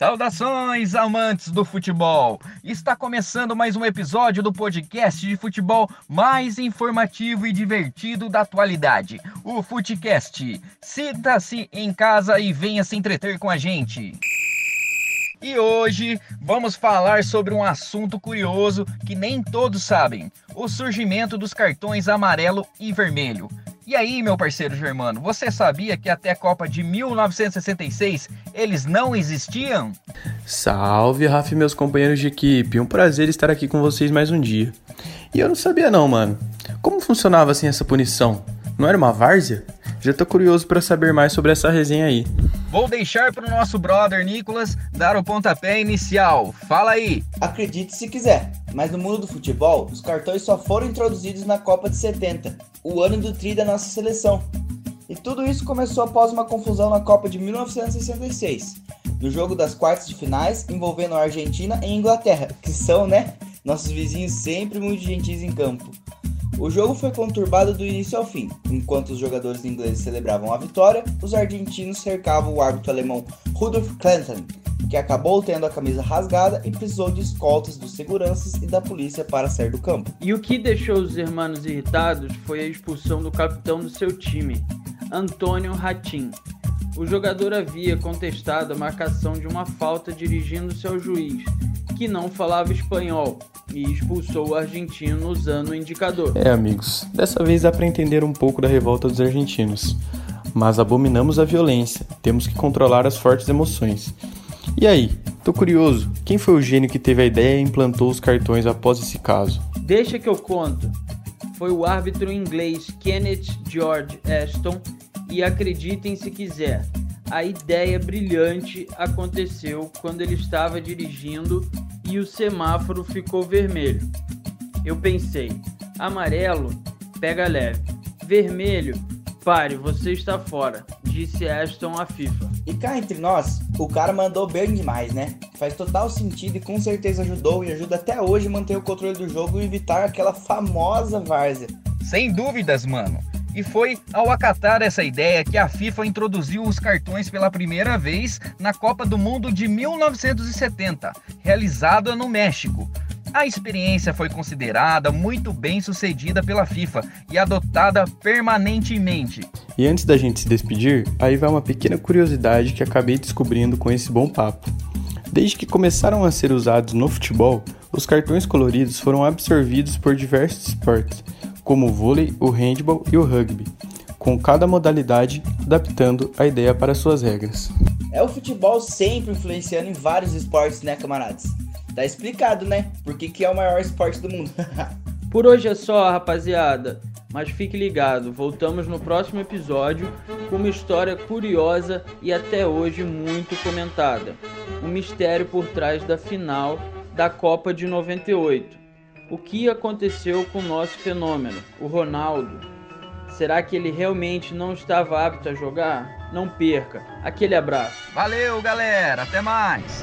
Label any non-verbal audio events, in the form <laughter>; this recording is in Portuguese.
Saudações, amantes do futebol! Está começando mais um episódio do podcast de futebol mais informativo e divertido da atualidade, o Futecast. Sinta-se em casa e venha se entreter com a gente. E hoje vamos falar sobre um assunto curioso que nem todos sabem: o surgimento dos cartões amarelo e vermelho. E aí, meu parceiro Germano, você sabia que até a Copa de 1966 eles não existiam? Salve, Rafa e meus companheiros de equipe. Um prazer estar aqui com vocês mais um dia. E eu não sabia não, mano. Como funcionava assim essa punição? Não era uma várzea? Já tô curioso para saber mais sobre essa resenha aí. Vou deixar para o nosso brother Nicolas dar o pontapé inicial. Fala aí. Acredite se quiser, mas no mundo do futebol, os cartões só foram introduzidos na Copa de 70, o ano do tri da nossa seleção. E tudo isso começou após uma confusão na Copa de 1966, no jogo das quartas de finais envolvendo a Argentina e Inglaterra, que são, né, nossos vizinhos sempre muito gentis em campo. O jogo foi conturbado do início ao fim. Enquanto os jogadores ingleses celebravam a vitória, os argentinos cercavam o árbitro alemão Rudolf Clinton, que acabou tendo a camisa rasgada e precisou de escoltas dos seguranças e da polícia para sair do campo. E o que deixou os irmãos irritados foi a expulsão do capitão do seu time, Antônio Ratin. O jogador havia contestado a marcação de uma falta dirigindo-se ao juiz, que não falava espanhol, e expulsou o argentino usando o indicador. É, amigos, dessa vez dá para entender um pouco da revolta dos argentinos. Mas abominamos a violência, temos que controlar as fortes emoções. E aí, tô curioso, quem foi o gênio que teve a ideia e implantou os cartões após esse caso? Deixa que eu conto. Foi o árbitro inglês Kenneth George Ashton e acreditem se quiser, a ideia brilhante aconteceu quando ele estava dirigindo e o semáforo ficou vermelho. Eu pensei, amarelo, pega leve. Vermelho, pare, você está fora, disse Aston à FIFA. E cá entre nós, o cara mandou bem demais, né? Faz total sentido e com certeza ajudou e ajuda até hoje a manter o controle do jogo e evitar aquela famosa várzea. Sem dúvidas, mano. E foi ao acatar essa ideia que a FIFA introduziu os cartões pela primeira vez na Copa do Mundo de 1970, realizada no México. A experiência foi considerada muito bem sucedida pela FIFA e adotada permanentemente. E antes da gente se despedir, aí vai uma pequena curiosidade que acabei descobrindo com esse bom papo. Desde que começaram a ser usados no futebol, os cartões coloridos foram absorvidos por diversos esportes como o vôlei, o handball e o rugby, com cada modalidade adaptando a ideia para suas regras. É o futebol sempre influenciando em vários esportes, né, camaradas? Tá explicado, né? Por que, que é o maior esporte do mundo. <laughs> Por hoje é só, rapaziada. Mas fique ligado, voltamos no próximo episódio com uma história curiosa e até hoje muito comentada. O mistério por trás da final da Copa de 98 o que aconteceu com o nosso fenômeno, o Ronaldo. Será que ele realmente não estava apto a jogar? Não perca. Aquele abraço. Valeu, galera. Até mais.